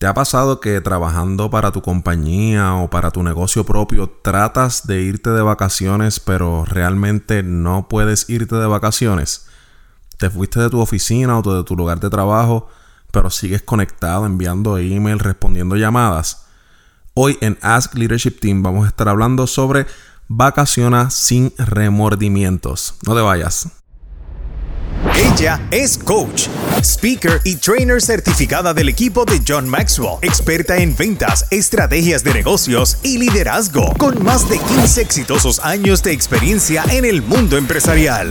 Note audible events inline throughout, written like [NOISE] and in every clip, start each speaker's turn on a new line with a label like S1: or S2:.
S1: ¿Te ha pasado que trabajando para tu compañía o para tu negocio propio tratas de irte de vacaciones pero realmente no puedes irte de vacaciones? Te fuiste de tu oficina o de tu lugar de trabajo pero sigues conectado enviando email, respondiendo llamadas. Hoy en Ask Leadership Team vamos a estar hablando sobre vacaciones sin remordimientos. No te vayas.
S2: Ella es coach, speaker y trainer certificada del equipo de John Maxwell, experta en ventas, estrategias de negocios y liderazgo, con más de 15 exitosos años de experiencia en el mundo empresarial.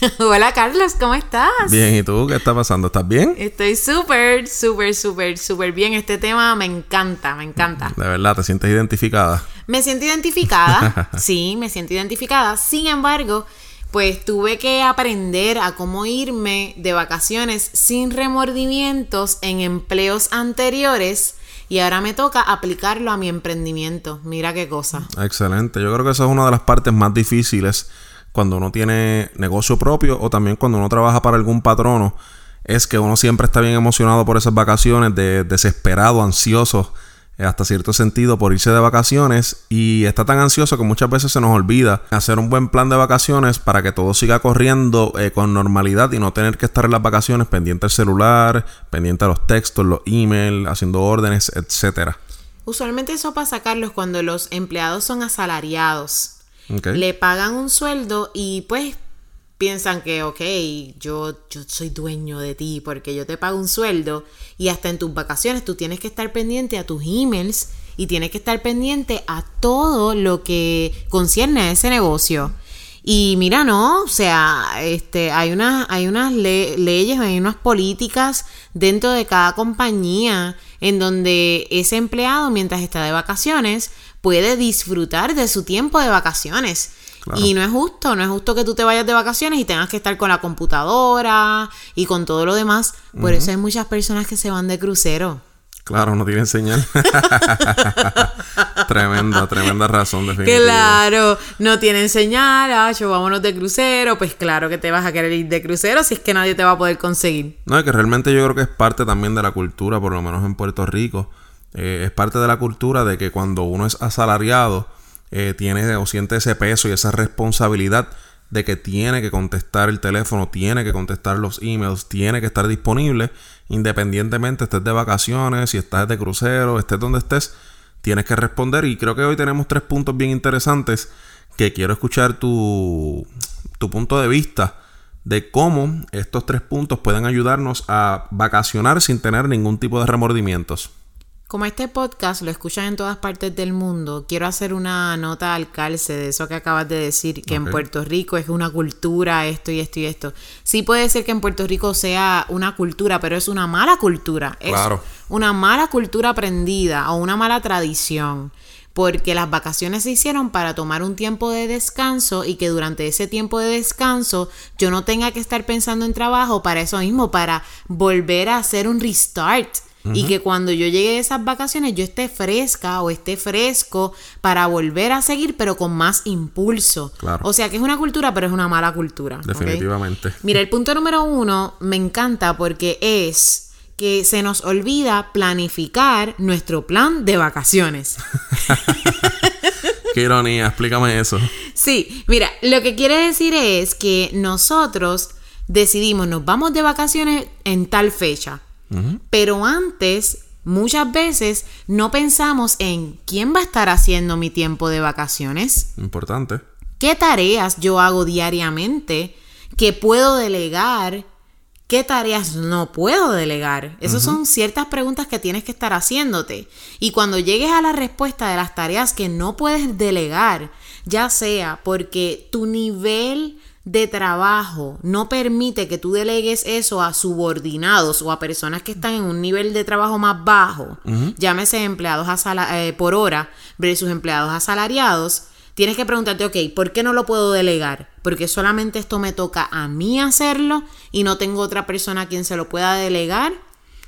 S2: [LAUGHS]
S3: Hola Carlos, ¿cómo estás?
S1: Bien, ¿y tú qué está pasando? ¿Estás bien?
S3: Estoy súper, súper, súper, súper bien. Este tema me encanta, me encanta.
S1: De verdad, ¿te sientes identificada?
S3: Me siento identificada, [LAUGHS] sí, me siento identificada. Sin embargo, pues tuve que aprender a cómo irme de vacaciones sin remordimientos en empleos anteriores y ahora me toca aplicarlo a mi emprendimiento. Mira qué cosa.
S1: Excelente. Yo creo que esa es una de las partes más difíciles cuando uno tiene negocio propio o también cuando uno trabaja para algún patrono. Es que uno siempre está bien emocionado por esas vacaciones, de, desesperado, ansioso, eh, hasta cierto sentido, por irse de vacaciones. Y está tan ansioso que muchas veces se nos olvida hacer un buen plan de vacaciones para que todo siga corriendo eh, con normalidad y no tener que estar en las vacaciones pendiente al celular, pendiente a los textos, los emails, haciendo órdenes, etcétera.
S3: Usualmente eso pasa, Carlos, cuando los empleados son asalariados. Le pagan un sueldo y pues piensan que, ok, yo, yo soy dueño de ti porque yo te pago un sueldo y hasta en tus vacaciones tú tienes que estar pendiente a tus emails y tienes que estar pendiente a todo lo que concierne a ese negocio. Y mira, no, o sea, este, hay unas, hay unas le- leyes, hay unas políticas dentro de cada compañía en donde ese empleado, mientras está de vacaciones, puede disfrutar de su tiempo de vacaciones.
S1: Claro.
S3: Y no es justo, no es justo que tú te vayas de vacaciones y tengas que estar con la computadora y con todo lo demás. Por eso hay muchas personas que se van de crucero.
S1: Claro, no tienen señal. [LAUGHS] tremenda, tremenda razón, definitivamente.
S3: Claro, no tienen señal, ah, yo vámonos de crucero, pues claro que te vas a querer ir de crucero si es que nadie te va a poder conseguir.
S1: No, es que realmente yo creo que es parte también de la cultura, por lo menos en Puerto Rico. Eh, es parte de la cultura de que cuando uno es asalariado, eh, tiene o siente ese peso y esa responsabilidad de que tiene que contestar el teléfono, tiene que contestar los emails, tiene que estar disponible, independientemente estés de vacaciones, si estás de crucero, estés donde estés, tienes que responder. Y creo que hoy tenemos tres puntos bien interesantes que quiero escuchar tu, tu punto de vista de cómo estos tres puntos pueden ayudarnos a vacacionar sin tener ningún tipo de remordimientos.
S3: Como este podcast lo escuchan en todas partes del mundo, quiero hacer una nota al calce de eso que acabas de decir, que en. Puerto Rico es una cultura, esto y esto y esto. Sí puede ser que en Puerto Rico sea una cultura, pero es una mala cultura. Es
S1: Claro.
S3: una mala cultura aprendida o una mala tradición. Porque las vacaciones se hicieron para tomar un tiempo de descanso y que durante ese tiempo de descanso yo no tenga que estar pensando en trabajo para eso mismo, para volver a hacer un restart. Y que cuando yo llegue de esas vacaciones yo esté fresca o esté fresco para volver a seguir, pero con más impulso.
S1: Claro.
S3: O sea que es una cultura, pero es una mala cultura.
S1: Definitivamente.
S3: Mira, el punto número uno me encanta porque es que se nos olvida planificar nuestro plan de vacaciones. [LAUGHS]
S1: Qué ironía, explícame eso.
S3: Sí, mira, lo que quiere decir es que nosotros decidimos, nos vamos de vacaciones en tal fecha, pero antes, muchas veces, no pensamos en quién va a estar haciendo mi tiempo de vacaciones.
S1: Importante.
S3: ¿Qué tareas yo hago diariamente que puedo delegar? ¿Qué tareas no puedo delegar? Esas son ciertas preguntas que tienes que estar haciéndote. Y cuando llegues a la respuesta de las tareas que no puedes delegar, ya sea porque tu nivel de trabajo no permite que tú delegues eso a subordinados o a personas que están en un nivel de trabajo más bajo, llámese empleados eh, por hora versus empleados asalariados, tienes que preguntarte, ok, ¿por qué no lo puedo delegar? Porque solamente esto me toca a mí hacerlo y no tengo otra persona a quien se lo pueda delegar.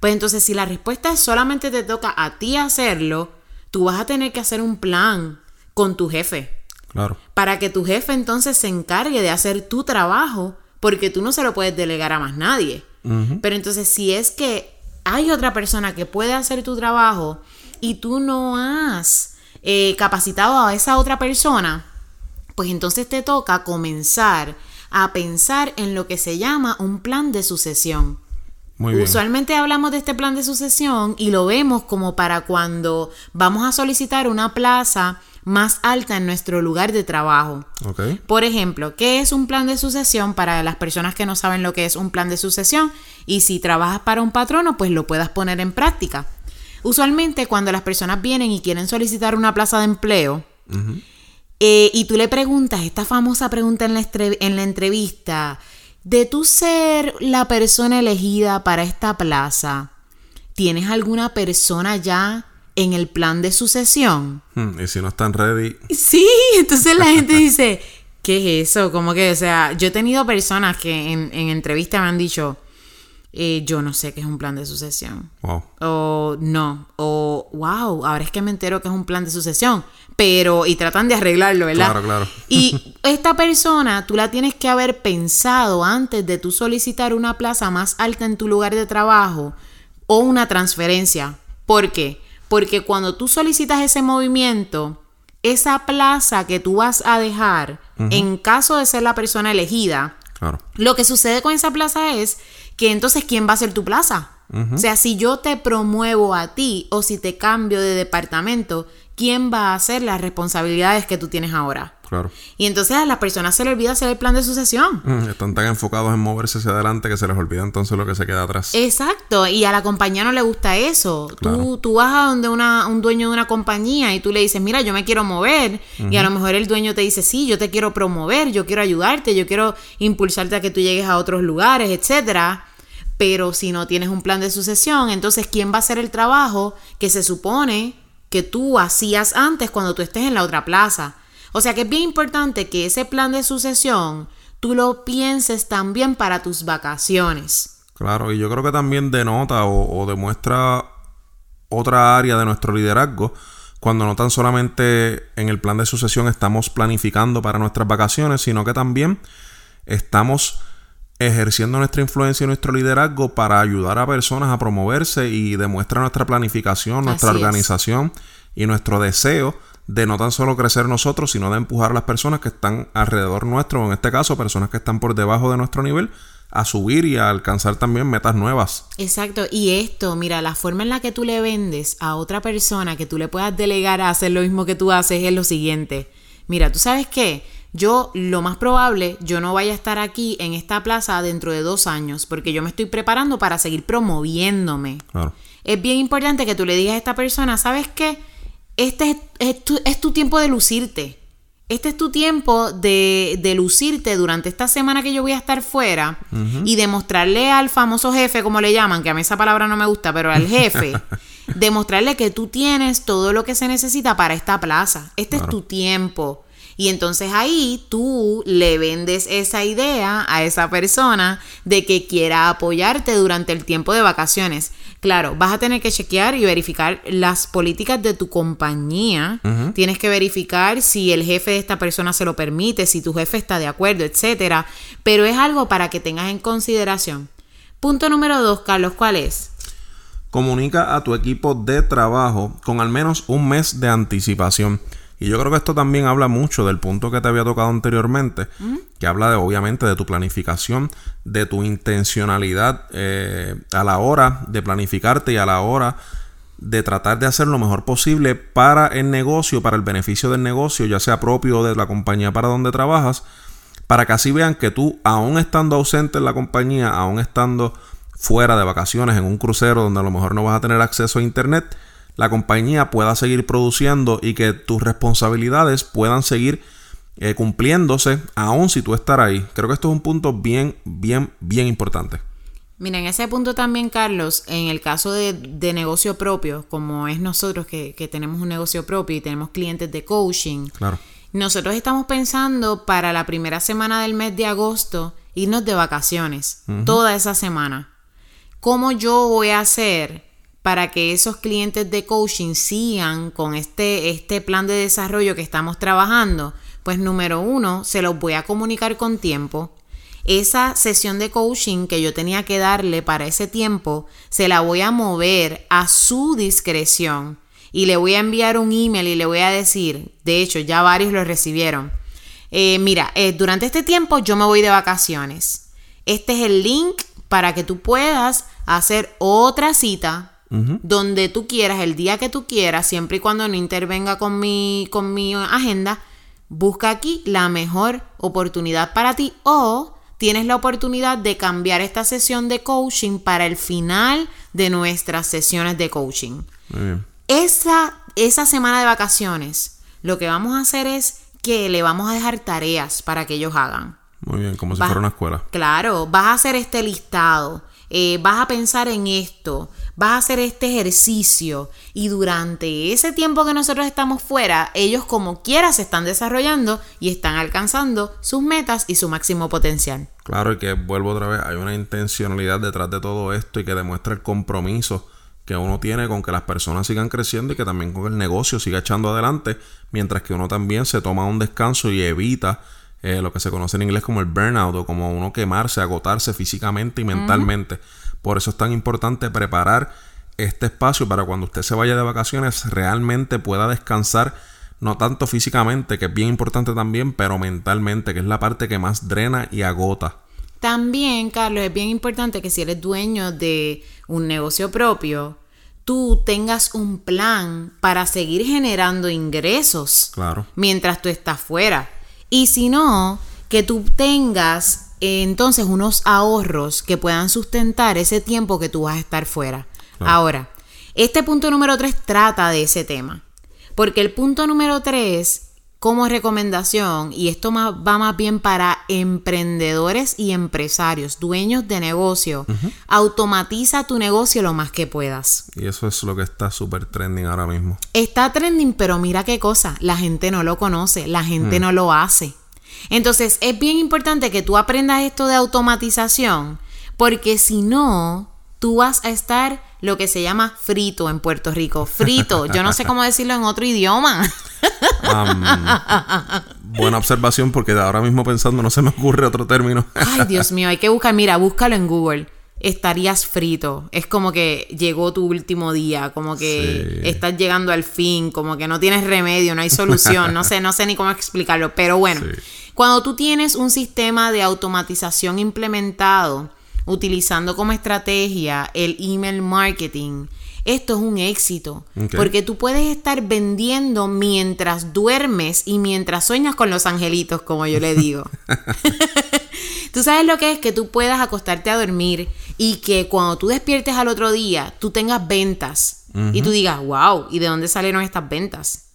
S3: Pues entonces si la respuesta es solamente te toca a ti hacerlo, tú vas a tener que hacer un plan con tu jefe.
S1: Claro.
S3: Para que tu jefe entonces se encargue de hacer tu trabajo, porque tú no se lo puedes delegar a más nadie. Pero entonces si es que hay otra persona que puede hacer tu trabajo y tú no has eh, capacitado a esa otra persona, pues entonces te toca comenzar a pensar en lo que se llama un plan de sucesión. Usualmente hablamos de este plan de sucesión y lo vemos como para cuando vamos a solicitar una plaza más alta en nuestro lugar de trabajo. Por ejemplo, ¿qué es un plan de sucesión para las personas que no saben lo que es un plan de sucesión? Y si trabajas para un patrono, pues lo puedas poner en práctica. Usualmente cuando las personas vienen y quieren solicitar una plaza de empleo, eh, y tú le preguntas esta famosa pregunta en la, en la entrevista, de tú ser la persona elegida para esta plaza, ¿tienes alguna persona ya en el plan de sucesión?
S1: Hmm, y si no están ready.
S3: Sí, entonces la gente [LAUGHS] dice, ¿qué es eso? Como que, o sea, yo he tenido personas que en, en entrevistas me han dicho, eh, yo no sé qué es un plan de sucesión.
S1: Wow.
S3: O no. O wow, ahora es que me entero que es un plan de sucesión. Pero, y tratan de arreglarlo, ¿verdad?
S1: Claro, claro.
S3: Y [LAUGHS] esta persona, tú la tienes que haber pensado antes de tú solicitar una plaza más alta en tu lugar de trabajo o una transferencia. ¿Por qué? Porque cuando tú solicitas ese movimiento, esa plaza que tú vas a dejar, en caso de ser la persona elegida,
S1: claro.
S3: lo que sucede con esa plaza es que entonces ¿quién va a ser tu plaza? O sea, si yo te promuevo a ti o si te cambio de departamento, ¿quién va a hacer las responsabilidades que tú tienes ahora?
S1: Claro.
S3: Y entonces a las personas se les olvida hacer el plan de sucesión.
S1: están tan enfocados en moverse hacia adelante que se les olvida entonces lo que se queda atrás.
S3: Exacto, y a la compañía no le gusta eso. Tú, tú vas a donde una, un dueño de una compañía y tú le dices, mira, yo me quiero mover. Y a lo mejor el dueño te dice, sí, yo te quiero promover, yo quiero ayudarte, yo quiero impulsarte a que tú llegues a otros lugares, etcétera pero si no tienes un plan de sucesión, entonces ¿quién va a hacer el trabajo que se supone que tú hacías antes cuando tú estés en la otra plaza? O sea que es bien importante que ese plan de sucesión tú lo pienses también para tus vacaciones.
S1: Claro, y yo creo que también denota o, o demuestra otra área de nuestro liderazgo cuando no tan solamente en el plan de sucesión estamos planificando para nuestras vacaciones, sino que también estamos ejerciendo nuestra influencia y nuestro liderazgo para ayudar a personas a promoverse y demuestra nuestra planificación, nuestra organización y nuestro deseo de no tan solo crecer nosotros, sino de empujar a las personas que están alrededor nuestro, en este caso personas que están por debajo de nuestro nivel, a subir y a alcanzar también metas nuevas.
S3: Exacto, y esto, mira, la forma en la que tú le vendes a otra persona que tú le puedas delegar a hacer lo mismo que tú haces es lo siguiente. Mira, ¿tú sabes qué? yo lo más probable, yo no vaya a estar aquí en esta plaza dentro de dos años, porque yo me estoy preparando para seguir promoviéndome. Es bien importante que tú le digas a esta persona, ¿sabes qué? Este es, tu, tiempo de lucirte. Este es tu tiempo de, de, lucirte durante esta semana que yo voy a estar fuera y demostrarle al famoso jefe, como le llaman, que a mí esa palabra no me gusta, pero al jefe, [LAUGHS] demostrarle que tú tienes todo lo que se necesita para esta plaza. Este es tu tiempo. Y entonces ahí tú le vendes esa idea a esa persona de que quiera apoyarte durante el tiempo de vacaciones. Claro, vas a tener que chequear y verificar las políticas de tu compañía. Tienes que verificar si el jefe de esta persona se lo permite, si tu jefe está de acuerdo, etcétera. Pero es algo para que tengas en consideración. Punto número dos, Carlos, ¿cuál es?
S1: Comunica a tu equipo de trabajo con al menos un mes de anticipación. Y yo creo que esto también habla mucho del punto que te había tocado anteriormente, que habla de obviamente de tu planificación, de tu intencionalidad eh, a la hora de planificarte y a la hora de tratar de hacer lo mejor posible para el negocio, para el beneficio del negocio, ya sea propio de la compañía para donde trabajas, para que así vean que tú, aún estando ausente en la compañía, aún estando fuera de vacaciones en un crucero donde a lo mejor no vas a tener acceso a internet, la compañía pueda seguir produciendo y que tus responsabilidades puedan seguir eh, cumpliéndose, aun si tú estar ahí. Creo que esto es un punto bien, bien, bien importante.
S3: Mira, en ese punto también, Carlos, en el caso de, de negocio propio, como es nosotros que, que tenemos un negocio propio y tenemos clientes de coaching,
S1: Claro.
S3: nosotros estamos pensando para la primera semana del mes de agosto irnos de vacaciones, toda esa semana. ¿Cómo yo voy a hacer para que esos clientes de coaching sigan con este, este plan de desarrollo que estamos trabajando? Pues número uno, se los voy a comunicar con tiempo. Esa sesión de coaching que yo tenía que darle para ese tiempo, se la voy a mover a su discreción y le voy a enviar un email y le voy a decir, de hecho ya varios lo recibieron, eh, mira, eh, durante este tiempo yo me voy de vacaciones. Este es el link para que tú puedas hacer otra cita donde tú quieras, el día que tú quieras, siempre y cuando no intervenga con mi, con mi agenda. Busca aquí la mejor oportunidad para ti o tienes la oportunidad de cambiar esta sesión de coaching para el final de nuestras sesiones de coaching.
S1: Muy bien.
S3: Esa, esa semana de vacaciones, lo que vamos a hacer es que le vamos a dejar tareas para que ellos hagan.
S1: Muy bien, como si
S3: Vas-
S1: fuera una escuela.
S3: Claro, vas a hacer este listado, eh, vas a pensar en esto, vas a hacer este ejercicio y durante ese tiempo que nosotros estamos fuera, ellos como quiera se están desarrollando y están alcanzando sus metas y su máximo potencial.
S1: Claro, y que vuelvo otra vez, hay una intencionalidad detrás de todo esto y que demuestra el compromiso que uno tiene con que las personas sigan creciendo y que también con el negocio siga echando adelante, mientras que uno también se toma un descanso y evita eh, lo que se conoce en inglés como el burnout o como uno quemarse, agotarse físicamente y mentalmente. Por eso es tan importante preparar este espacio para cuando usted se vaya de vacaciones realmente pueda descansar no tanto físicamente, que es bien importante también, pero mentalmente, que es la parte que más drena y agota.
S3: También, Carlos, es bien importante que si eres dueño de un negocio propio, tú tengas un plan para seguir generando ingresos
S1: Claro.
S3: mientras tú estás fuera. Y si no, que tú tengas eh, entonces unos ahorros que puedan sustentar ese tiempo que tú vas a estar fuera.
S1: Claro.
S3: Ahora, este punto número 3 trata de ese tema. Porque el punto número 3, como recomendación, y esto más- va más bien para emprendedores y empresarios, dueños de negocio, automatiza tu negocio lo más que puedas.
S1: Y eso es lo que está súper trending ahora mismo.
S3: Está trending, pero mira qué cosa, la gente no lo conoce, la gente no lo hace. Entonces es bien importante que tú aprendas esto de automatización, porque si no, tú vas a estar lo que se llama frito en Puerto Rico. Frito, yo no sé cómo decirlo en otro idioma.
S1: Buena observación porque ahora mismo pensando no se me ocurre otro término.
S3: Ay, Dios mío, hay que buscar, mira, búscalo en Google. Estarías frito. Es como que llegó tu último día, como que
S1: Sí.
S3: estás llegando al fin, como que no tienes remedio, no hay solución, no sé, no sé ni cómo explicarlo, pero bueno,
S1: Sí.
S3: cuando tú tienes un sistema de automatización implementado, utilizando como estrategia el email marketing, esto es un éxito, porque tú puedes estar vendiendo mientras duermes y mientras sueñas con los angelitos, como yo le digo. [LAUGHS] [LAUGHS] Tú sabes lo que es que tú puedas acostarte a dormir y que cuando tú despiertes al otro día, tú tengas ventas y tú digas, wow, ¿y de dónde salieron estas ventas?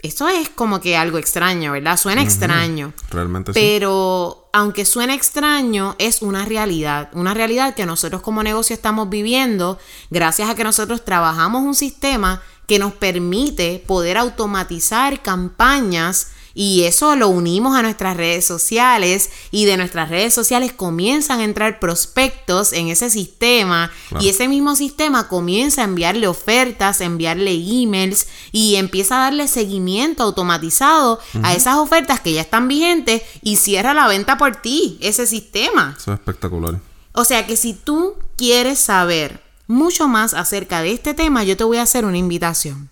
S3: Eso es como que algo extraño, ¿verdad? Suena extraño.
S1: Realmente sí.
S3: Pero aunque suene extraño, es una realidad. Una realidad que nosotros como negocio estamos viviendo gracias a que nosotros trabajamos un sistema que nos permite poder automatizar campañas y eso lo unimos a nuestras redes sociales y de nuestras redes sociales comienzan a entrar prospectos en ese sistema
S1: Claro.
S3: y ese mismo sistema comienza a enviarle ofertas, a enviarle emails y empieza a darle seguimiento automatizado a esas ofertas que ya están vigentes y cierra la venta por ti, ese sistema.
S1: Eso es espectacular.
S3: O sea que si tú quieres saber mucho más acerca de este tema, yo te voy a hacer una invitación.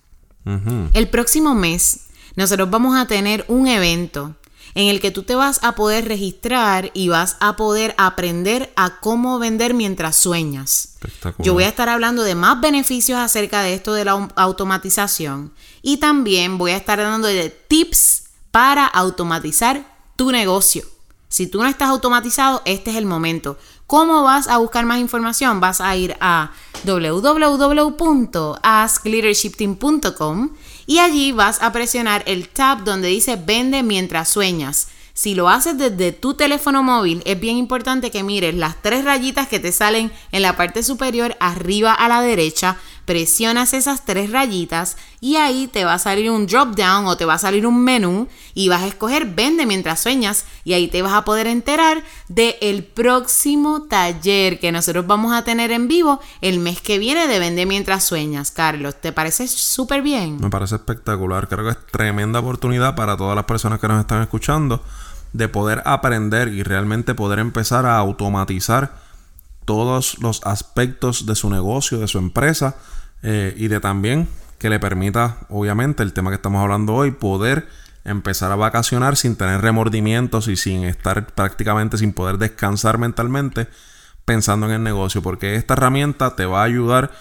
S3: El próximo mes nosotros vamos a tener un evento en el que tú te vas a poder registrar y vas a poder aprender a cómo vender mientras sueñas. Yo voy a estar hablando de más beneficios acerca de esto de la au- automatización y también voy a estar dando de tips para automatizar tu negocio. Si tú no estás automatizado, este es el momento. ¿Cómo vas a buscar más información? Vas a ir a www.askleadershipteam.com y allí vas a presionar el tab donde dice Vende mientras sueñas. Si lo haces desde tu teléfono móvil, es bien importante que mires las tres rayitas que te salen en la parte superior arriba a la derecha. Presionas esas tres rayitas y ahí te va a salir un drop down o te va a salir un menú y vas a escoger vende mientras sueñas y ahí te vas a poder enterar del el próximo taller que nosotros vamos a tener en vivo el mes que viene de vende mientras sueñas. Carlos, ¿te parece súper bien?
S1: Me parece espectacular. Creo que es tremenda oportunidad para todas las personas que nos están escuchando de poder aprender y realmente poder empezar a automatizar todos los aspectos de su negocio, de su empresa eh, y de también que le permita, obviamente, el tema que estamos hablando hoy, poder empezar a vacacionar sin tener remordimientos y sin estar prácticamente sin poder descansar mentalmente pensando en el negocio, porque esta herramienta te va a ayudar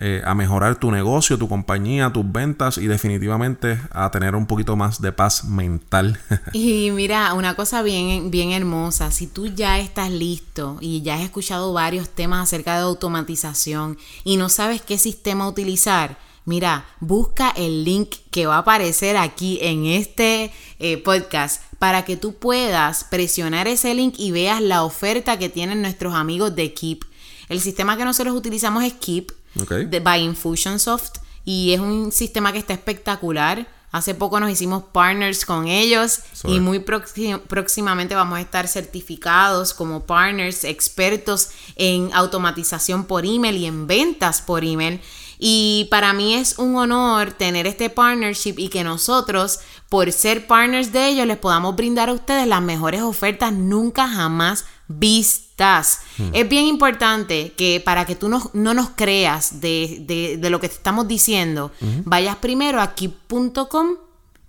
S1: eh, a mejorar tu negocio, tu compañía, tus ventas y definitivamente a tener un poquito más de paz mental. [LAUGHS]
S3: y mira, una cosa bien, bien hermosa, si tú ya estás listo y ya has escuchado varios temas acerca de automatización y no sabes qué sistema utilizar, mira, busca el link que va a aparecer aquí en este eh, podcast para que tú puedas presionar ese link y veas la oferta que tienen nuestros amigos de Keep. El sistema que nosotros utilizamos es Keep de, by Infusionsoft y es un sistema que está espectacular. Hace poco nos hicimos partners con ellos y muy próximamente vamos a estar certificados como partners expertos en automatización por email y en ventas por email. Y para mí es un honor tener este partnership y que nosotros, por ser partners de ellos, les podamos brindar a ustedes las mejores ofertas nunca jamás vistas. Hmm. Es bien importante que para que tú no, nos creas de, lo que te estamos diciendo, vayas primero a keep.com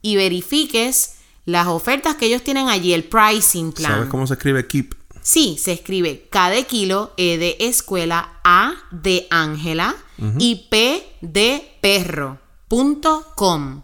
S3: y verifiques las ofertas que ellos tienen allí, el pricing plan.
S1: ¿Sabes cómo se escribe keep?
S3: Sí, se escribe K de kilo, E de escuela, A de Ángela y P de perro. Punto com.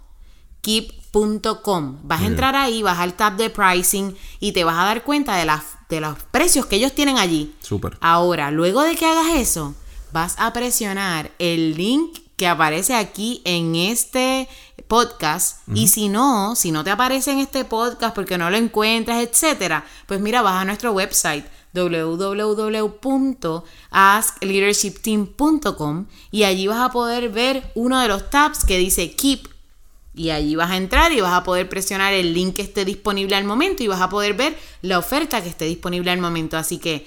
S3: Keep.com. Vas a entrar ahí, vas al tab de pricing y te vas a dar cuenta de, de los precios que ellos tienen allí.
S1: Súper.
S3: Ahora, luego de que hagas eso, vas a presionar el link que aparece aquí en este podcast y si no, si no te aparece en este podcast porque no lo encuentras, etcétera, pues mira, vas a nuestro website www.askleadershipteam.com y allí vas a poder ver uno de los tabs que dice Keep y allí vas a entrar y vas a poder presionar el link que esté disponible al momento y vas a poder ver la oferta que esté disponible al momento. Así que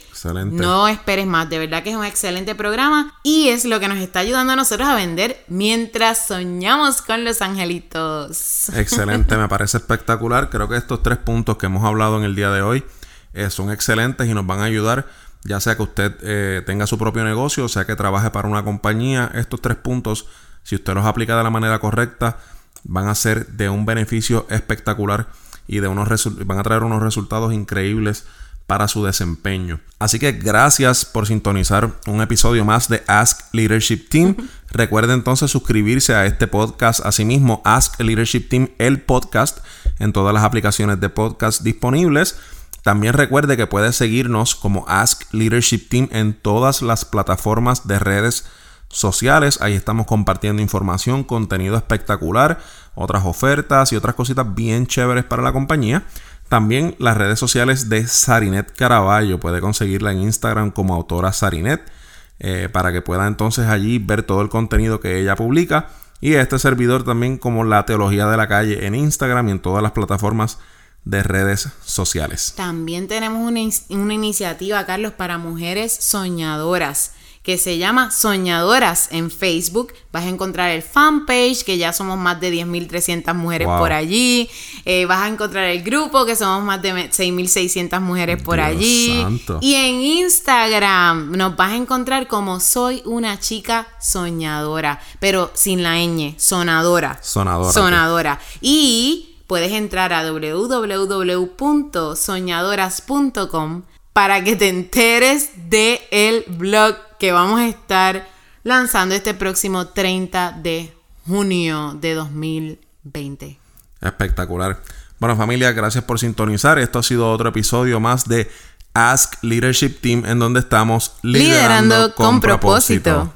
S3: no esperes más. De verdad que es un excelente programa y es lo que nos está ayudando a nosotros a vender mientras soñamos con los angelitos.
S1: Excelente, me parece [LAUGHS] espectacular. Creo que estos tres puntos que hemos hablado en el día de hoy eh, son excelentes y nos van a ayudar ya sea que usted eh, tenga su propio negocio, o sea que trabaje para una compañía, estos tres puntos, si usted los aplica de la manera correcta, van a ser de un beneficio espectacular y de unos van a traer unos resultados increíbles para su desempeño. Así que gracias por sintonizar un episodio más de Ask Leadership Team. [LAUGHS] Recuerde entonces suscribirse a este podcast, asimismo Ask Leadership Team, el podcast, en todas las aplicaciones de podcast disponibles. También recuerde que puede seguirnos como Ask Leadership Team en todas las plataformas de redes sociales. Ahí estamos compartiendo información, contenido espectacular, otras ofertas y otras cositas bien chéveres para la compañía. También las redes sociales de Sarinet Caraballo. Puede conseguirla en Instagram como autora Sarinet. Eh, para que pueda entonces allí ver todo el contenido que ella publica. Y este servidor también como la teología de la calle en Instagram y en todas las plataformas de redes sociales.
S3: También tenemos una, una iniciativa, Carlos, para mujeres soñadoras que se llama Soñadoras en Facebook. Vas a encontrar el fanpage, que ya somos más de 10.300 mujeres por allí. Eh, vas a encontrar el grupo, que somos más de 6.600 mujeres por allí. Y en Instagram nos vas a encontrar como Soy una chica soñadora, pero sin la ñ, sonadora.
S1: Sonadora.
S3: Sonadora. Y puedes entrar a www.soñadoras.com para que te enteres de el blog que vamos a estar lanzando este próximo 30 de junio de 2020.
S1: Espectacular. Bueno familia, gracias por sintonizar. Esto ha sido otro episodio más de Ask Leadership Team, en donde estamos
S3: Liderando con propósito.